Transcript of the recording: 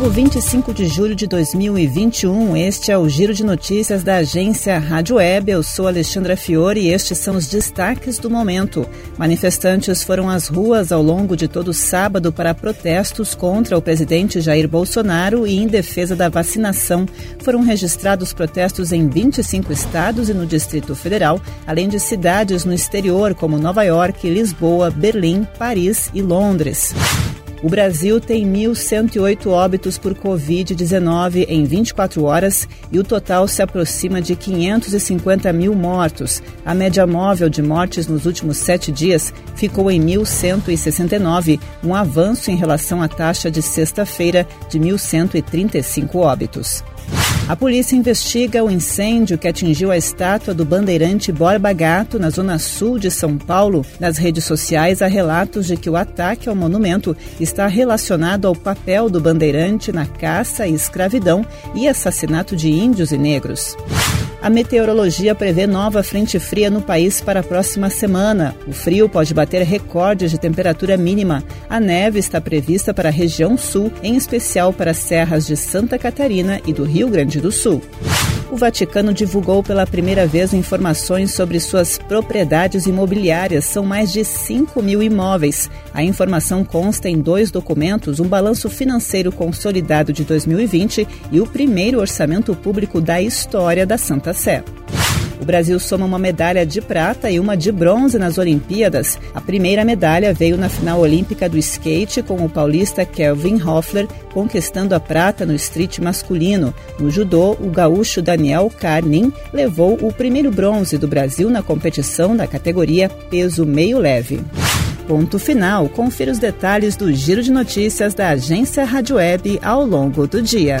Domingo 25 de julho de 2021, este é o Giro de Notícias da agência Rádio Web. Eu sou Alexandra Fiore e estes são os destaques do momento. Manifestantes foram às ruas ao longo de todo sábado para protestos contra o presidente Jair Bolsonaro e em defesa da vacinação. Foram registrados protestos em 25 estados e no Distrito Federal, além de cidades no exterior como Nova York, Lisboa, Berlim, Paris e Londres. O Brasil tem 1.108 óbitos por Covid-19 em 24 horas e o total se aproxima de 550 mil mortos. A média móvel de mortes nos últimos sete dias ficou em 1.169, um avanço em relação à taxa de sexta-feira de 1.135 óbitos. A polícia investiga o incêndio que atingiu a estátua do bandeirante Borba Gato na zona sul de São Paulo. Nas redes sociais há relatos de que o ataque ao monumento está relacionado ao papel do bandeirante na caça e escravidão e assassinato de índios e negros. A meteorologia prevê nova frente fria no país para a próxima semana. O frio pode bater recordes de temperatura mínima. A neve está prevista para a região sul, em especial para as serras de Santa Catarina e do Rio Grande do Sul. O Vaticano divulgou pela primeira vez informações sobre suas propriedades imobiliárias. São mais de 5 mil imóveis. A informação consta em dois documentos: um balanço financeiro consolidado de 2020 e o primeiro orçamento público da história da Santa Sé. O Brasil soma uma medalha de prata e uma de bronze nas Olimpíadas. A primeira medalha veio na final olímpica do skate com o paulista Kelvin Hoffler conquistando a prata no street masculino. No judô, o gaúcho Daniel Carnin levou o primeiro bronze do Brasil na competição da categoria peso meio leve. Ponto final. Confira os detalhes do giro de notícias da agência Rádio Web ao longo do dia.